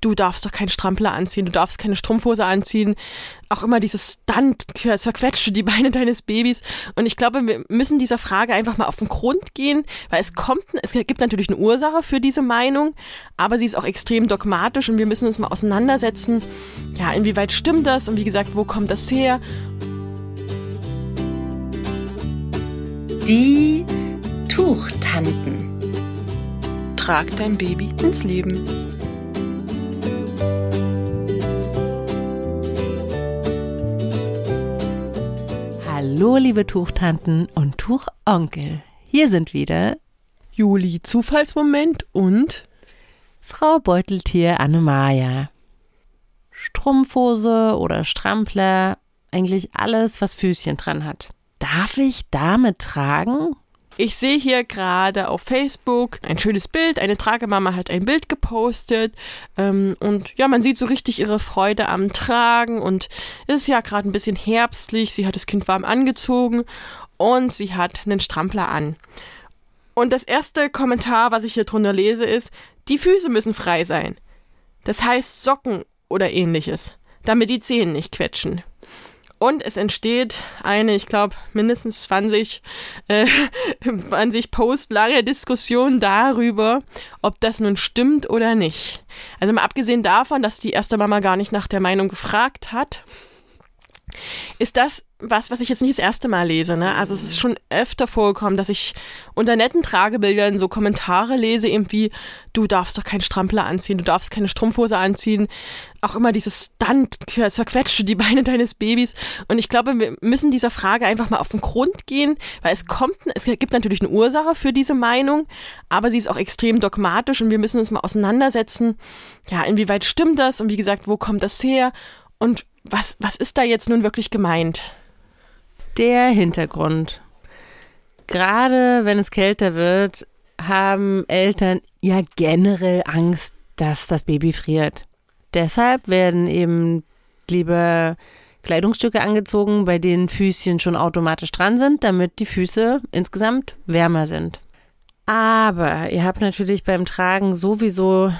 du darfst doch keinen Strampler anziehen, du darfst keine Strumpfhose anziehen. Auch immer dieses dann zerquetscht du die Beine deines Babys. Und ich glaube, wir müssen dieser Frage einfach mal auf den Grund gehen, weil es kommt, es gibt natürlich eine Ursache für diese Meinung, aber sie ist auch extrem dogmatisch und wir müssen uns mal auseinandersetzen, ja, inwieweit stimmt das und wie gesagt, wo kommt das her? Die Tuchtanten. Trag dein Baby ins Leben. Hallo, liebe Tuchtanten und Tuchonkel. Hier sind wieder Juli Zufallsmoment und Frau Beuteltier Annemaja. Strumpfhose oder Strampler, eigentlich alles, was Füßchen dran hat. Darf ich damit tragen? Ich sehe hier gerade auf Facebook ein schönes Bild. Eine Tragemama hat ein Bild gepostet. Ähm, und ja, man sieht so richtig ihre Freude am Tragen. Und es ist ja gerade ein bisschen herbstlich. Sie hat das Kind warm angezogen und sie hat einen Strampler an. Und das erste Kommentar, was ich hier drunter lese, ist, die Füße müssen frei sein. Das heißt Socken oder ähnliches, damit die Zehen nicht quetschen. Und es entsteht eine, ich glaube, mindestens 20, äh, 20 Post lange Diskussion darüber, ob das nun stimmt oder nicht. Also mal abgesehen davon, dass die erste Mama gar nicht nach der Meinung gefragt hat, ist das was, was ich jetzt nicht das erste Mal lese. Ne? Also es ist schon öfter vorgekommen, dass ich unter netten Tragebildern so Kommentare lese, eben wie, du darfst doch keinen Strampler anziehen, du darfst keine Strumpfhose anziehen. Auch immer dieses dann zerquetscht du die Beine deines Babys. Und ich glaube, wir müssen dieser Frage einfach mal auf den Grund gehen, weil es kommt, es gibt natürlich eine Ursache für diese Meinung, aber sie ist auch extrem dogmatisch und wir müssen uns mal auseinandersetzen, ja, inwieweit stimmt das und wie gesagt, wo kommt das her und was, was ist da jetzt nun wirklich gemeint? Der Hintergrund. Gerade wenn es kälter wird, haben Eltern ja generell Angst, dass das Baby friert. Deshalb werden eben lieber Kleidungsstücke angezogen, bei denen Füßchen schon automatisch dran sind, damit die Füße insgesamt wärmer sind. Aber ihr habt natürlich beim Tragen sowieso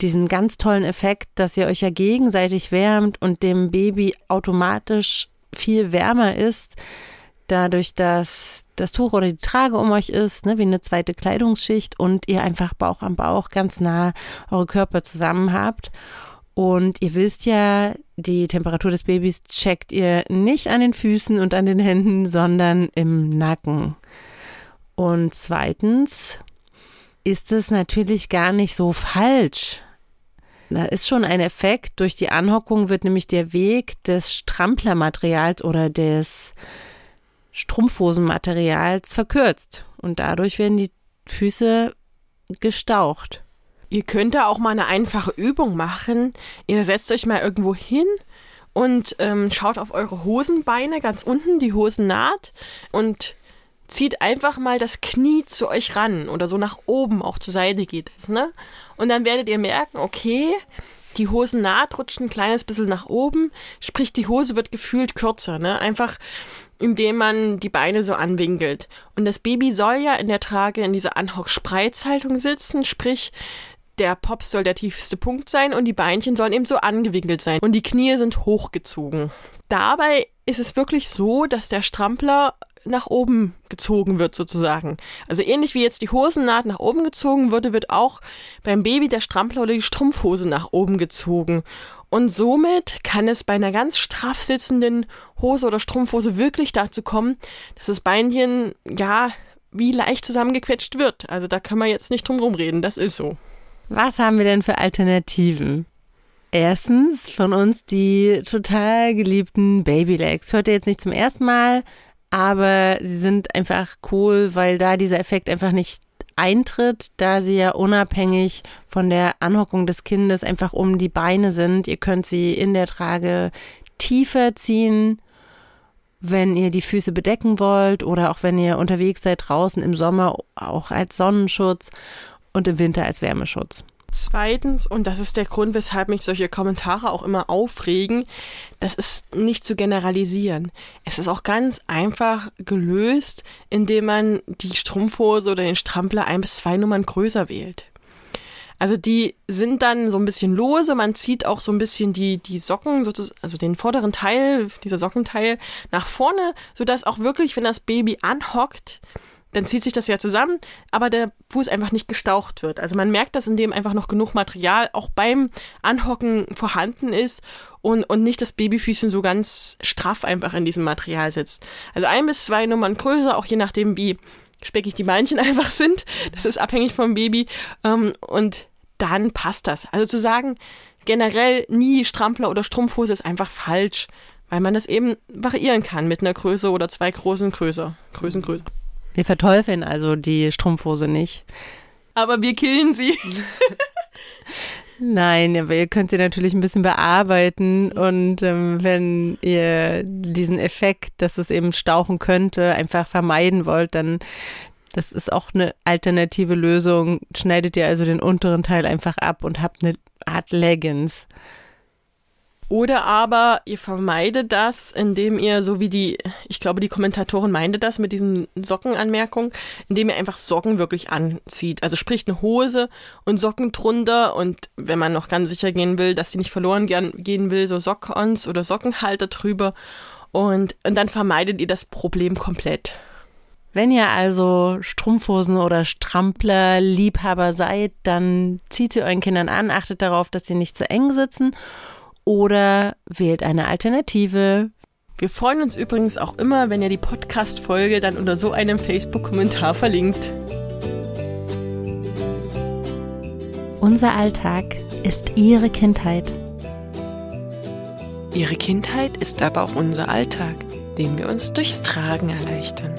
diesen ganz tollen Effekt, dass ihr euch ja gegenseitig wärmt und dem Baby automatisch viel wärmer ist, dadurch, dass das Tuch oder die Trage um euch ist, ne, wie eine zweite Kleidungsschicht und ihr einfach Bauch am Bauch ganz nah eure Körper zusammen habt. Und ihr wisst ja, die Temperatur des Babys checkt ihr nicht an den Füßen und an den Händen, sondern im Nacken. Und zweitens ist es natürlich gar nicht so falsch, da ist schon ein Effekt. Durch die Anhockung wird nämlich der Weg des Stramplermaterials oder des Strumpfhosenmaterials verkürzt. Und dadurch werden die Füße gestaucht. Ihr könnt da auch mal eine einfache Übung machen. Ihr setzt euch mal irgendwo hin und ähm, schaut auf eure Hosenbeine ganz unten, die Hosennaht und zieht einfach mal das Knie zu euch ran oder so nach oben, auch zur Seite geht es, ne? Und dann werdet ihr merken, okay, die Hosennaht rutscht ein kleines bisschen nach oben, sprich die Hose wird gefühlt kürzer, ne? Einfach indem man die Beine so anwinkelt. Und das Baby soll ja in der Trage in dieser Anhock-Spreizhaltung sitzen, sprich der Pops soll der tiefste Punkt sein und die Beinchen sollen eben so angewinkelt sein und die Knie sind hochgezogen. Dabei ist es wirklich so, dass der Strampler nach oben gezogen wird sozusagen. Also ähnlich wie jetzt die Hosennaht nach oben gezogen wurde, wird auch beim Baby der Strampler oder die Strumpfhose nach oben gezogen. Und somit kann es bei einer ganz straff sitzenden Hose oder Strumpfhose wirklich dazu kommen, dass das Beinchen ja wie leicht zusammengequetscht wird. Also da kann man jetzt nicht drum reden, das ist so. Was haben wir denn für Alternativen? Erstens von uns die total geliebten Babylegs. Hört ihr jetzt nicht zum ersten Mal, aber sie sind einfach cool, weil da dieser Effekt einfach nicht eintritt, da sie ja unabhängig von der Anhockung des Kindes einfach um die Beine sind. Ihr könnt sie in der Trage tiefer ziehen, wenn ihr die Füße bedecken wollt oder auch wenn ihr unterwegs seid draußen im Sommer auch als Sonnenschutz und im Winter als Wärmeschutz. Zweitens, und das ist der Grund, weshalb mich solche Kommentare auch immer aufregen, das ist nicht zu generalisieren. Es ist auch ganz einfach gelöst, indem man die Strumpfhose oder den Strampler ein bis zwei Nummern größer wählt. Also die sind dann so ein bisschen lose, man zieht auch so ein bisschen die, die Socken, also den vorderen Teil, dieser Sockenteil nach vorne, sodass auch wirklich, wenn das Baby anhockt, dann zieht sich das ja zusammen, aber der Fuß einfach nicht gestaucht wird. Also man merkt das, indem einfach noch genug Material auch beim Anhocken vorhanden ist und, und nicht das Babyfüßchen so ganz straff einfach in diesem Material sitzt. Also ein bis zwei Nummern größer, auch je nachdem, wie speckig die Beinchen einfach sind. Das ist abhängig vom Baby. Ähm, und dann passt das. Also zu sagen, generell nie Strampler oder Strumpfhose ist einfach falsch, weil man das eben variieren kann mit einer Größe oder zwei großen Größe, Größengröße. Wir verteufeln also die Strumpfhose nicht. Aber wir killen sie. Nein, aber ihr könnt sie natürlich ein bisschen bearbeiten und ähm, wenn ihr diesen Effekt, dass es eben stauchen könnte, einfach vermeiden wollt, dann das ist auch eine alternative Lösung. Schneidet ihr also den unteren Teil einfach ab und habt eine Art Leggings. Oder aber ihr vermeidet das, indem ihr, so wie die, ich glaube, die Kommentatorin meinte das mit diesen Sockenanmerkungen, indem ihr einfach Socken wirklich anzieht. Also sprich eine Hose und Socken drunter und wenn man noch ganz sicher gehen will, dass die nicht verloren gehen will, so Sock-ons oder Sockenhalter drüber. Und, und dann vermeidet ihr das Problem komplett. Wenn ihr also Strumpfhosen oder Strampler Liebhaber seid, dann zieht sie euren Kindern an, achtet darauf, dass sie nicht zu eng sitzen oder wählt eine Alternative. Wir freuen uns übrigens auch immer, wenn ihr die Podcast-Folge dann unter so einem Facebook-Kommentar verlinkt. Unser Alltag ist Ihre Kindheit. Ihre Kindheit ist aber auch unser Alltag, den wir uns durchs Tragen erleichtern.